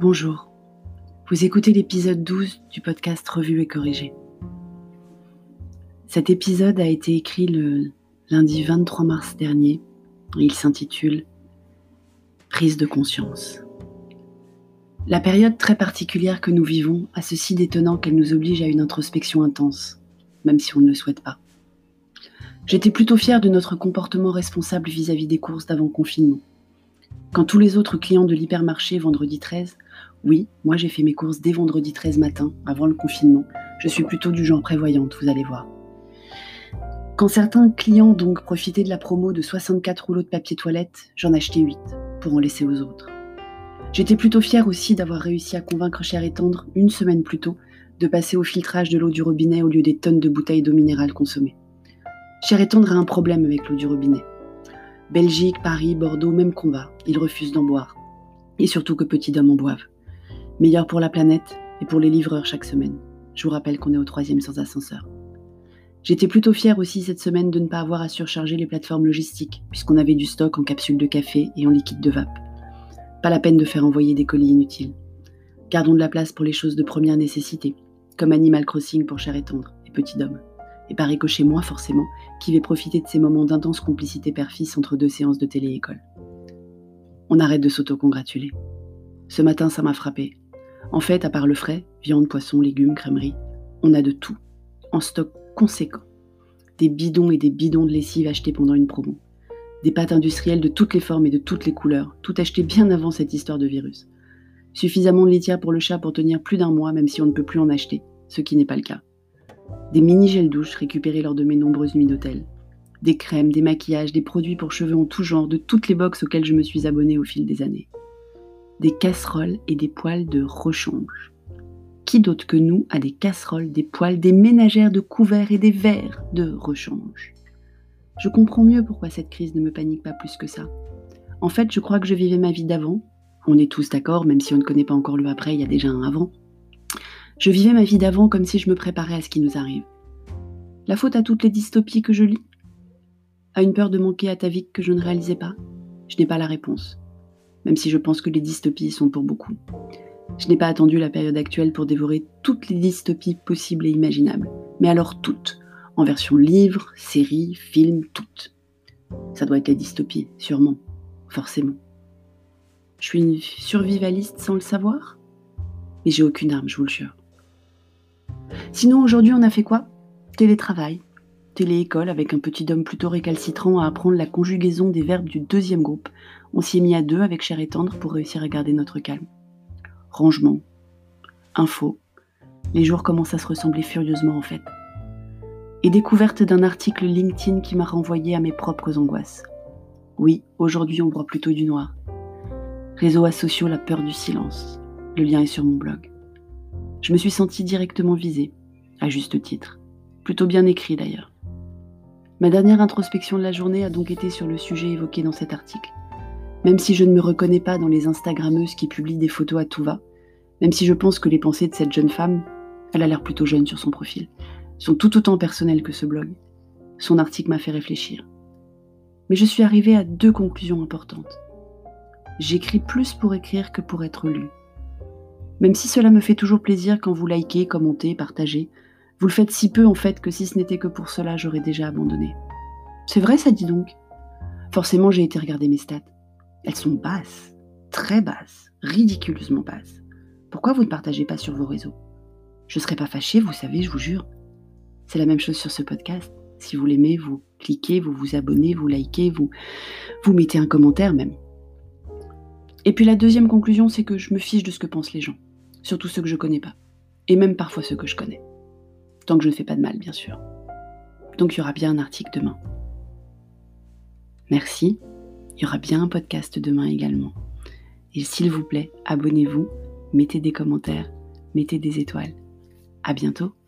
Bonjour, vous écoutez l'épisode 12 du podcast Revue et Corrigé. Cet épisode a été écrit le lundi 23 mars dernier et il s'intitule Prise de conscience. La période très particulière que nous vivons a ceci d'étonnant qu'elle nous oblige à une introspection intense, même si on ne le souhaite pas. J'étais plutôt fière de notre comportement responsable vis-à-vis des courses d'avant-confinement. Quand tous les autres clients de l'hypermarché vendredi 13, oui, moi j'ai fait mes courses dès vendredi 13 matin, avant le confinement, je suis plutôt du genre prévoyante, vous allez voir. Quand certains clients donc profitaient de la promo de 64 rouleaux de papier toilette, j'en achetais 8 pour en laisser aux autres. J'étais plutôt fière aussi d'avoir réussi à convaincre Cher et Tendre, une semaine plus tôt, de passer au filtrage de l'eau du robinet au lieu des tonnes de bouteilles d'eau minérale consommées. Cher et Tendre a un problème avec l'eau du robinet. Belgique, Paris, Bordeaux, même combat. Il refuse d'en boire. Et surtout que Petit Dom en boive. Meilleur pour la planète et pour les livreurs chaque semaine. Je vous rappelle qu'on est au troisième sans ascenseur. J'étais plutôt fière aussi cette semaine de ne pas avoir à surcharger les plateformes logistiques, puisqu'on avait du stock en capsules de café et en liquide de vape. Pas la peine de faire envoyer des colis inutiles. Gardons de la place pour les choses de première nécessité, comme Animal Crossing pour Cher et Tendre et Petit Dom. Et par chez moi forcément, qui vais profiter de ces moments d'intense complicité père-fils entre deux séances de télé-école. On arrête de s'auto-congratuler. Ce matin, ça m'a frappé. En fait, à part le frais, viande, poisson, légumes, crèmerie, on a de tout, en stock conséquent. Des bidons et des bidons de lessive achetés pendant une promo. Des pâtes industrielles de toutes les formes et de toutes les couleurs, tout acheté bien avant cette histoire de virus. Suffisamment de litière pour le chat pour tenir plus d'un mois, même si on ne peut plus en acheter, ce qui n'est pas le cas. Des mini-gels douches récupérés lors de mes nombreuses nuits d'hôtel. Des crèmes, des maquillages, des produits pour cheveux en tout genre, de toutes les boxes auxquelles je me suis abonnée au fil des années. Des casseroles et des poils de rechange. Qui d'autre que nous a des casseroles, des poils, des ménagères de couverts et des verres de rechange? Je comprends mieux pourquoi cette crise ne me panique pas plus que ça. En fait, je crois que je vivais ma vie d'avant. On est tous d'accord, même si on ne connaît pas encore le après, il y a déjà un avant. Je vivais ma vie d'avant comme si je me préparais à ce qui nous arrive. La faute à toutes les dystopies que je lis À une peur de manquer à ta vie que je ne réalisais pas Je n'ai pas la réponse. Même si je pense que les dystopies sont pour beaucoup. Je n'ai pas attendu la période actuelle pour dévorer toutes les dystopies possibles et imaginables, mais alors toutes, en version livre, série, film, toutes. Ça doit être la dystopie, sûrement, forcément. Je suis une survivaliste sans le savoir Mais j'ai aucune arme, je vous le jure. Sinon, aujourd'hui, on a fait quoi? Télétravail, télé-école avec un petit homme plutôt récalcitrant à apprendre la conjugaison des verbes du deuxième groupe. On s'y est mis à deux avec Cher et Tendre pour réussir à garder notre calme rangement, info. Les jours commencent à se ressembler furieusement en fait. Et découverte d'un article LinkedIn qui m'a renvoyé à mes propres angoisses. Oui, aujourd'hui on voit plutôt du noir. Réseaux asociaux, la peur du silence. Le lien est sur mon blog. Je me suis sentie directement visée, à juste titre. Plutôt bien écrit d'ailleurs. Ma dernière introspection de la journée a donc été sur le sujet évoqué dans cet article. Même si je ne me reconnais pas dans les Instagrammeuses qui publient des photos à tout va, même si je pense que les pensées de cette jeune femme, elle a l'air plutôt jeune sur son profil, sont tout autant personnelles que ce blog. Son article m'a fait réfléchir. Mais je suis arrivée à deux conclusions importantes. J'écris plus pour écrire que pour être lu. Même si cela me fait toujours plaisir quand vous likez, commentez, partagez, vous le faites si peu en fait que si ce n'était que pour cela, j'aurais déjà abandonné. C'est vrai ça dit donc. Forcément, j'ai été regarder mes stats. Elles sont basses, très basses, ridiculeusement basses. Pourquoi vous ne partagez pas sur vos réseaux? Je ne serais pas fâchée, vous savez, je vous jure. C'est la même chose sur ce podcast. Si vous l'aimez, vous cliquez, vous vous abonnez, vous likez, vous, vous mettez un commentaire même. Et puis la deuxième conclusion, c'est que je me fiche de ce que pensent les gens, surtout ceux que je connais pas, et même parfois ceux que je connais. Tant que je ne fais pas de mal, bien sûr. Donc il y aura bien un article demain. Merci il y aura bien un podcast demain également. Et s'il vous plaît, abonnez-vous, mettez des commentaires, mettez des étoiles. À bientôt!